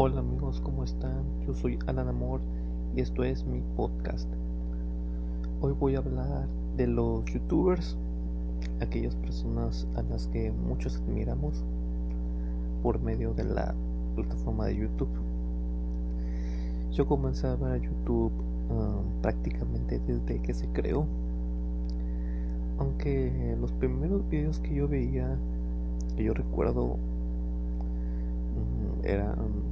Hola amigos, ¿cómo están? Yo soy Alan Amor y esto es mi podcast. Hoy voy a hablar de los youtubers, aquellas personas a las que muchos admiramos por medio de la plataforma de YouTube. Yo comencé a ver a YouTube um, prácticamente desde que se creó. Aunque los primeros videos que yo veía, que yo recuerdo, mm, eran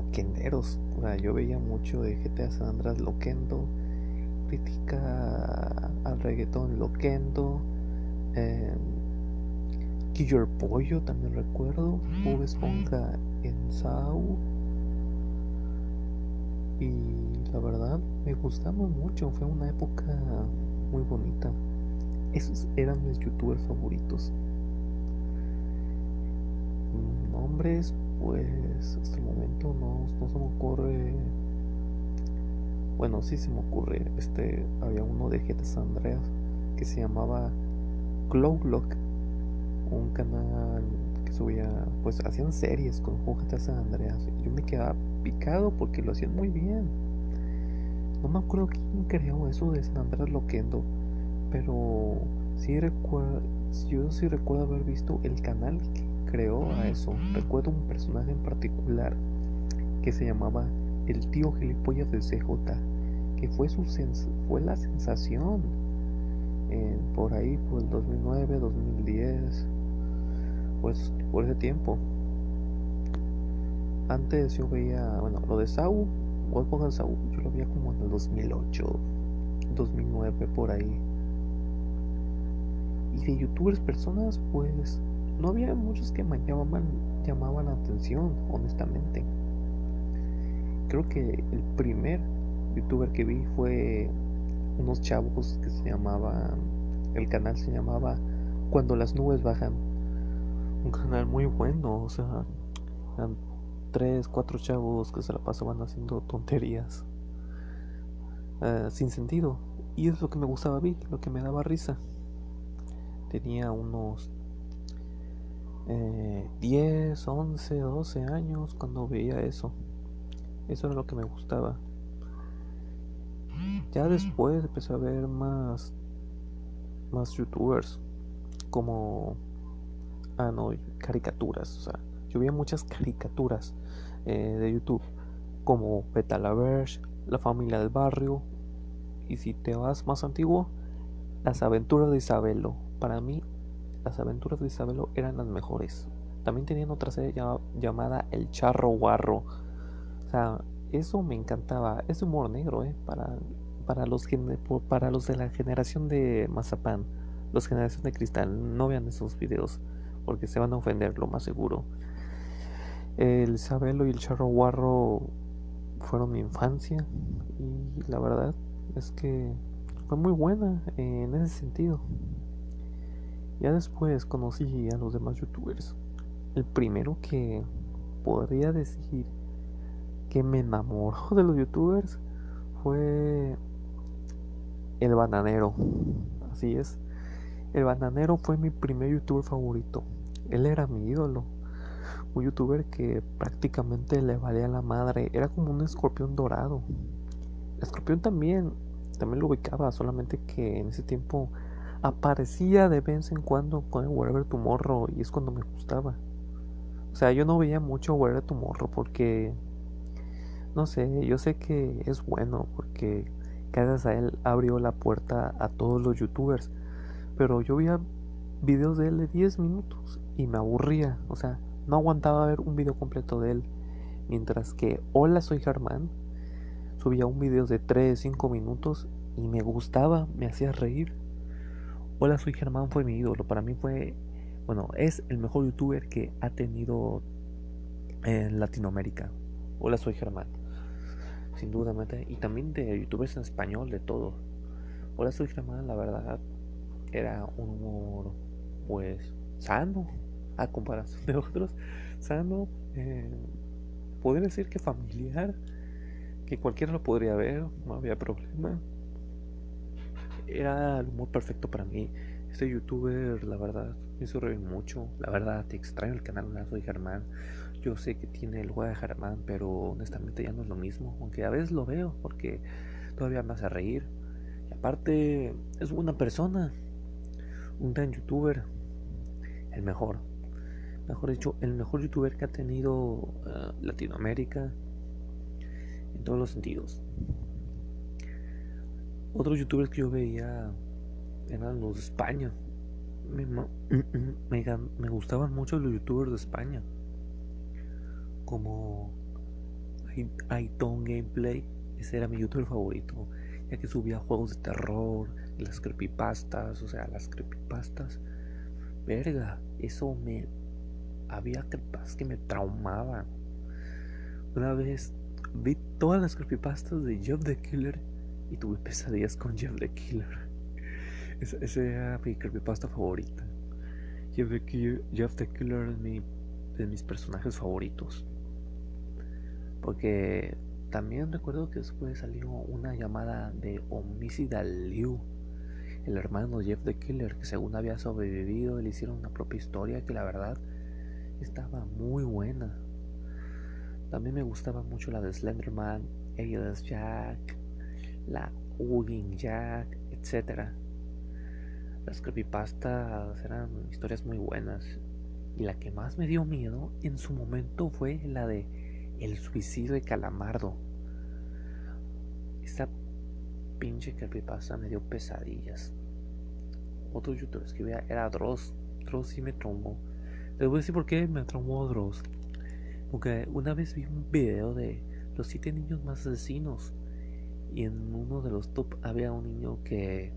loquenderos. yo veía mucho de GTA San Andreas loquendo, crítica al reggaetón loquendo, eh, Killer Pollo también recuerdo, Bob Esponja en Sau. Y la verdad me gustaba mucho, fue una época muy bonita. Esos eran mis youtubers favoritos. Nombres, pues hasta el momento no, no se me ocurre. Bueno, sí se me ocurre. Este había uno de GTA Andreas que se llamaba Glowlock, un canal que subía, pues hacían series con GTA San Andreas. Yo me quedaba picado porque lo hacían muy bien. No me acuerdo quién creó eso de San Andreas Loquendo, pero sí recuerdo, yo sí recuerdo haber visto el canal que creó a eso. Recuerdo un personaje en particular que se llamaba el tío gilipollas de CJ, que fue, su fue la sensación por ahí, por el 2009, 2010, pues por ese tiempo. Antes yo veía, bueno, lo de Sau, a Sau, yo lo veía como en el 2008, 2009, por ahí. Y de youtubers, personas, pues no había muchos que me llamaban, llamaban la atención, honestamente. Creo que el primer youtuber que vi fue unos chavos que se llamaban, el canal se llamaba Cuando las nubes bajan. Un canal muy bueno, o sea, eran tres, cuatro chavos que se la pasaban haciendo tonterías eh, sin sentido. Y es lo que me gustaba a mí, lo que me daba risa. Tenía unos 10, 11, 12 años cuando veía eso. Eso era lo que me gustaba. Ya después empecé a ver más más youtubers como ah no caricaturas o sea yo veía muchas caricaturas eh, de youtube como Betalaverse la familia del barrio y si te vas más antiguo las aventuras de Isabelo para mí las aventuras de Isabelo eran las mejores. También tenían otra serie llamada El Charro Guarro. O sea, eso me encantaba. Es humor negro, ¿eh? Para, para, los, para los de la generación de Mazapán, los generación de Cristal, no vean esos videos porque se van a ofender, lo más seguro. El Isabelo y el Charro Guarro fueron mi infancia y la verdad es que fue muy buena en ese sentido. Ya después conocí a los demás youtubers. El primero que podría decir que me enamoró de los youtubers fue el bananero. Así es. El bananero fue mi primer youtuber favorito. Él era mi ídolo. Un youtuber que prácticamente le valía la madre. Era como un escorpión dorado. El escorpión también, también lo ubicaba, solamente que en ese tiempo aparecía de vez en cuando con el Wherever Tomorrow y es cuando me gustaba. O sea, yo no veía mucho Wherever Tomorrow porque, no sé, yo sé que es bueno porque gracias a él abrió la puerta a todos los youtubers. Pero yo veía videos de él de 10 minutos y me aburría. O sea, no aguantaba ver un video completo de él. Mientras que Hola, soy Germán subía un video de 3, 5 minutos y me gustaba, me hacía reír. Hola, soy Germán, fue mi ídolo. Para mí fue, bueno, es el mejor youtuber que ha tenido en Latinoamérica. Hola, soy Germán. Sin duda, y también de youtubers en español, de todo. Hola, soy Germán, la verdad, era un humor, pues, sano, a comparación de otros. Sano, eh, podría decir que familiar, que cualquiera lo podría ver, no había problema era el humor perfecto para mí. Este youtuber, la verdad, me hizo reír mucho. La verdad, te extraño el canal, soy Germán. yo sé que tiene el lugar de Jaramán, pero honestamente ya no es lo mismo. Aunque a veces lo veo porque todavía me hace reír. Y aparte, es buena persona. Un gran youtuber. El mejor. Mejor dicho, el mejor youtuber que ha tenido eh, Latinoamérica. En todos los sentidos. Otros youtubers que yo veía eran los de España. Me, me, me gustaban mucho los youtubers de España como iTunes Gameplay, ese era mi youtuber favorito, ya que subía juegos de terror, las creepypastas, o sea, las creepypastas. Verga, eso me. Había creepypastas que me traumaban. Una vez vi todas las creepypastas de Jeff the Killer y tuve pesadillas con Jeff the Killer. Esa, era mi creepypasta favorita. Jeff the Killer, Jeff the Killer es mi, de mis personajes favoritos. Porque también recuerdo que después salió una llamada de Homicidal Liu, el hermano Jeff the Killer, que según había sobrevivido, le hicieron una propia historia que la verdad estaba muy buena. También me gustaba mucho la de Slenderman, Alias Jack, la Hugging Jack, etc. Las creepypastas eran historias muy buenas. Y la que más me dio miedo en su momento fue la de el suicidio de Calamardo. Esa pinche creepypasta me dio pesadillas. Otro youtuber que veía era Dross. Dross sí me traumó. Les voy a decir por qué me traumó Dross. Porque una vez vi un video de los siete niños más asesinos. Y en uno de los top había un niño que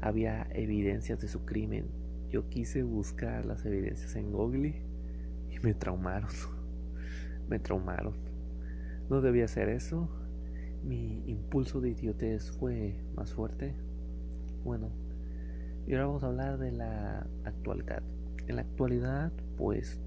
había evidencias de su crimen. Yo quise buscar las evidencias en Google y me traumaron me traumaron. No debía hacer eso. Mi impulso de idiotez fue más fuerte. Bueno, y ahora vamos a hablar de la actualidad. En la actualidad, pues,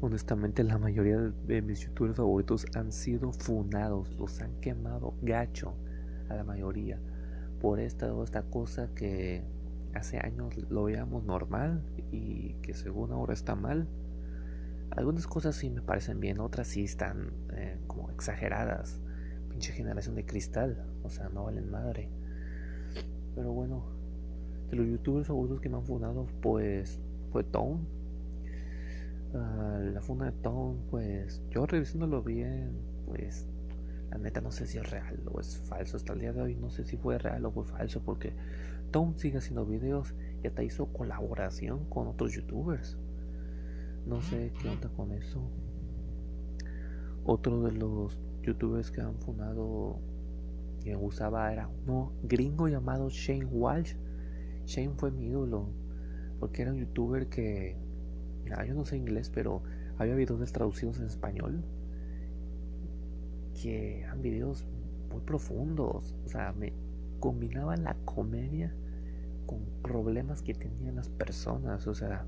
honestamente la mayoría de mis youtubers favoritos han sido fundados, los han quemado gacho a la mayoría por esta o esta cosa que hace años lo veíamos normal y que según ahora está mal. Algunas cosas sí me parecen bien, otras sí están eh, como exageradas. Pinche generación de cristal, o sea, no valen madre. Pero bueno, de los youtubers favoritos que me han fundado, pues fue Tone. Ah, la funda de Tone, pues yo revisándolo bien, pues la neta no sé si es real o es falso. Hasta el día de hoy no sé si fue real o fue falso porque Tone sigue haciendo videos y hasta hizo colaboración con otros youtubers. No sé qué onda con eso. Otro de los youtubers que han fundado que usaba era uno gringo llamado Shane Walsh. Shane fue mi ídolo porque era un youtuber que, mira, yo no sé inglés, pero había videos traducidos en español que eran videos muy profundos. O sea, me combinaba la comedia con problemas que tenían las personas. O sea,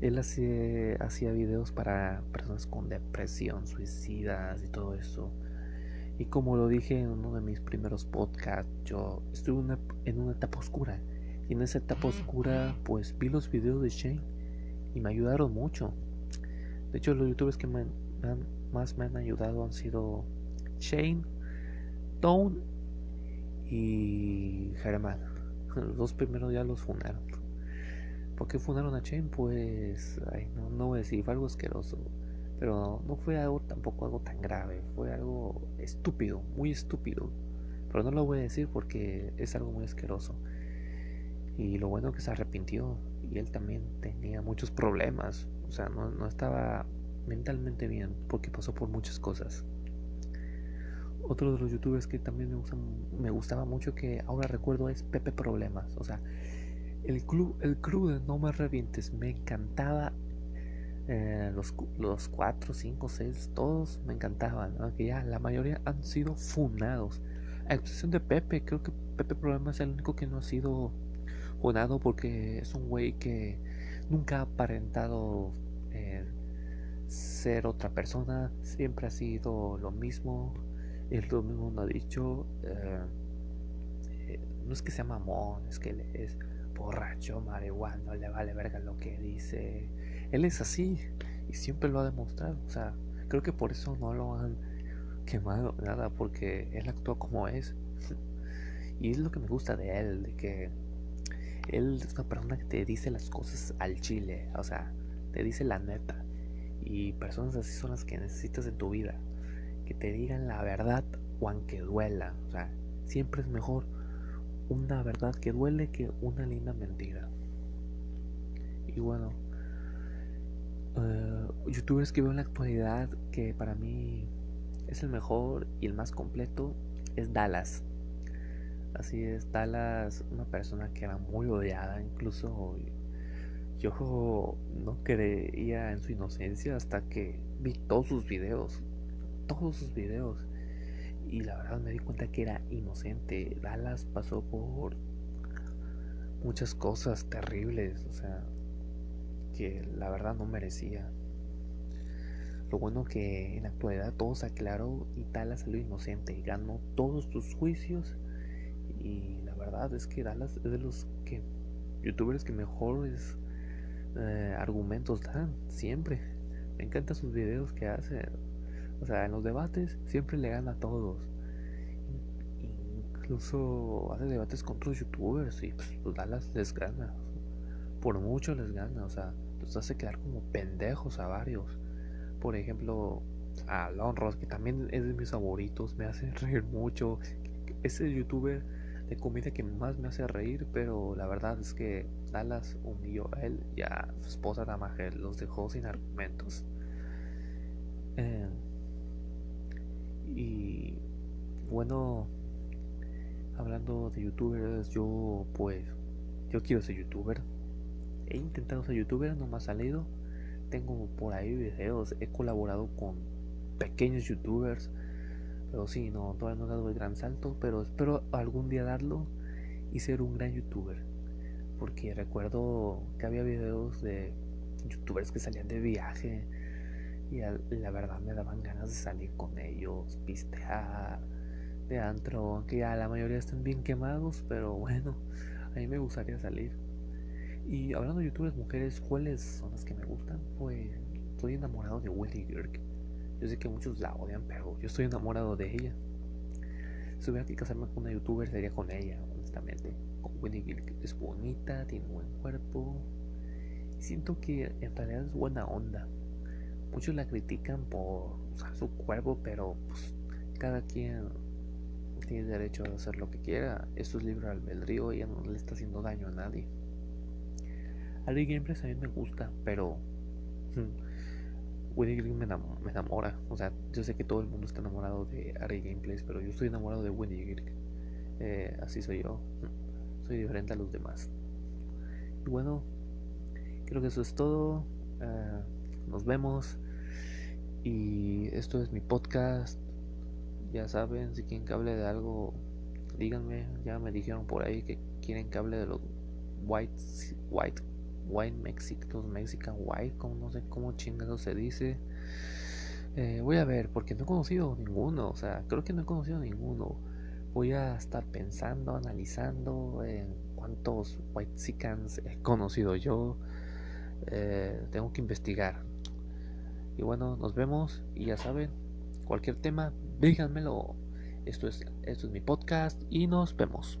él hacía, hacía videos para personas con depresión, suicidas y todo eso. Y como lo dije en uno de mis primeros podcasts, yo estuve en una etapa oscura. Y en esa etapa oscura, pues vi los videos de Shane y me ayudaron mucho. De hecho, los youtubers que más me han ayudado han sido Shane, Tone y Germán. Los dos primeros ya los fundaron. ¿Por qué fundaron a Chain? Pues, no, no voy a decir, fue algo asqueroso. Pero no, fue algo tampoco algo tan grave, fue algo estúpido, muy estúpido. Pero no lo voy a decir porque es algo muy asqueroso. Y lo bueno que se arrepintió. Y él también tenía muchos problemas. O sea, no, no estaba mentalmente bien porque pasó por muchas cosas. Otro de los youtubers que también me, gustan, me gustaba mucho que ahora recuerdo es Pepe Problemas. O sea, el club, el crew de No Me Revientes me encantaba. Eh, los, los 4, 5, 6, todos me encantaban. Que ya la mayoría han sido fundados. A excepción de Pepe, creo que Pepe Problema es el único que no ha sido porque es un güey que nunca ha aparentado eh, ser otra persona. Siempre ha sido lo mismo. Él lo mismo no ha dicho. Eh, no es que sea mamón, es que es borracho, marihuana, le vale verga lo que dice. Él es así Y siempre lo ha demostrado. O sea, creo que por eso no lo han quemado, nada, porque él actúa como es. y es lo que me gusta de él, de que él es una persona que te dice las cosas al chile, o sea, te dice la neta. Y personas así son las que necesitas en tu vida. Que te digan la verdad o aunque duela. O sea, siempre es mejor una verdad que duele que una linda mentira. Y bueno, uh, youtubers que veo en la actualidad que para mí es el mejor y el más completo es Dallas. Así es, Dallas, una persona que era muy odiada, incluso yo no creía en su inocencia hasta que vi todos sus videos, todos sus videos. Y la verdad me di cuenta que era inocente. Dallas pasó por muchas cosas terribles, o sea, que la verdad no merecía. Lo bueno que en la actualidad todo se aclaró y Dallas salió inocente, ganó todos sus juicios y la verdad es que Dallas es de los que youtubers que mejores eh, argumentos dan siempre. Me encantan sus videos que hace. O sea, en los debates siempre le gana a todos. Incluso hace debates con otros youtubers y pues, pues, Dallas les gana. Por mucho les gana. O sea, los hace quedar como pendejos a varios. Por ejemplo, a Lon Ross, que también es de mis favoritos, me hace reír mucho. Ese youtuber de comida que más me hace reír, pero la verdad es que Dallas humilló a él y a su esposa Damagel, los dejó sin argumentos. Eh, y bueno, hablando de youtubers, yo pues, yo quiero ser youtuber. He intentado ser youtuber, no me ha salido. Tengo por ahí videos, he colaborado con pequeños youtubers pero sí, no, todavía no he dado el gran salto, pero espero algún día darlo y ser un gran youtuber. Porque recuerdo que había videos de youtubers que salían de viaje y la verdad me daban ganas de salir con ellos, pistear, de antro, aunque ya la mayoría están bien quemados, pero bueno, a mí me gustaría salir. Y hablando de youtubers mujeres, ¿cuáles son las que me gustan? Pues estoy enamorado de Willy Girk. Yo sé que muchos la odian, pero yo estoy enamorado de ella. Si hubiera que casarme con una youtuber, sería con ella, honestamente. Con Winnie Gilk. Es bonita, tiene buen cuerpo. Siento que en realidad es buena onda. Muchos la critican por su cuerpo, pero pues cada quien tiene derecho a hacer lo que quiera. Esto es libre albedrío ella no le está haciendo daño a nadie. Ari Gameplays a mí me gusta, pero hmm, Woody me, enamora. O sea, yo sé que todo el mundo está enamorado de Ari Gameplays, pero yo estoy enamorado de Woody eh, así soy yo. Soy diferente a los demás. Y bueno, creo que eso es todo. Eh, nos vemos. Y esto es mi podcast. Ya saben, si quieren que hable de algo, díganme. Ya me dijeron por ahí que quieren que hable de los white, white White Mexican, Mexican White, como no sé cómo chingado se dice. Eh, voy a ver, porque no he conocido ninguno, o sea, creo que no he conocido ninguno. Voy a estar pensando, analizando en cuántos White Mexicans he conocido yo. Eh, tengo que investigar. Y bueno, nos vemos y ya saben, cualquier tema, díganmelo. Esto es, esto es mi podcast y nos vemos.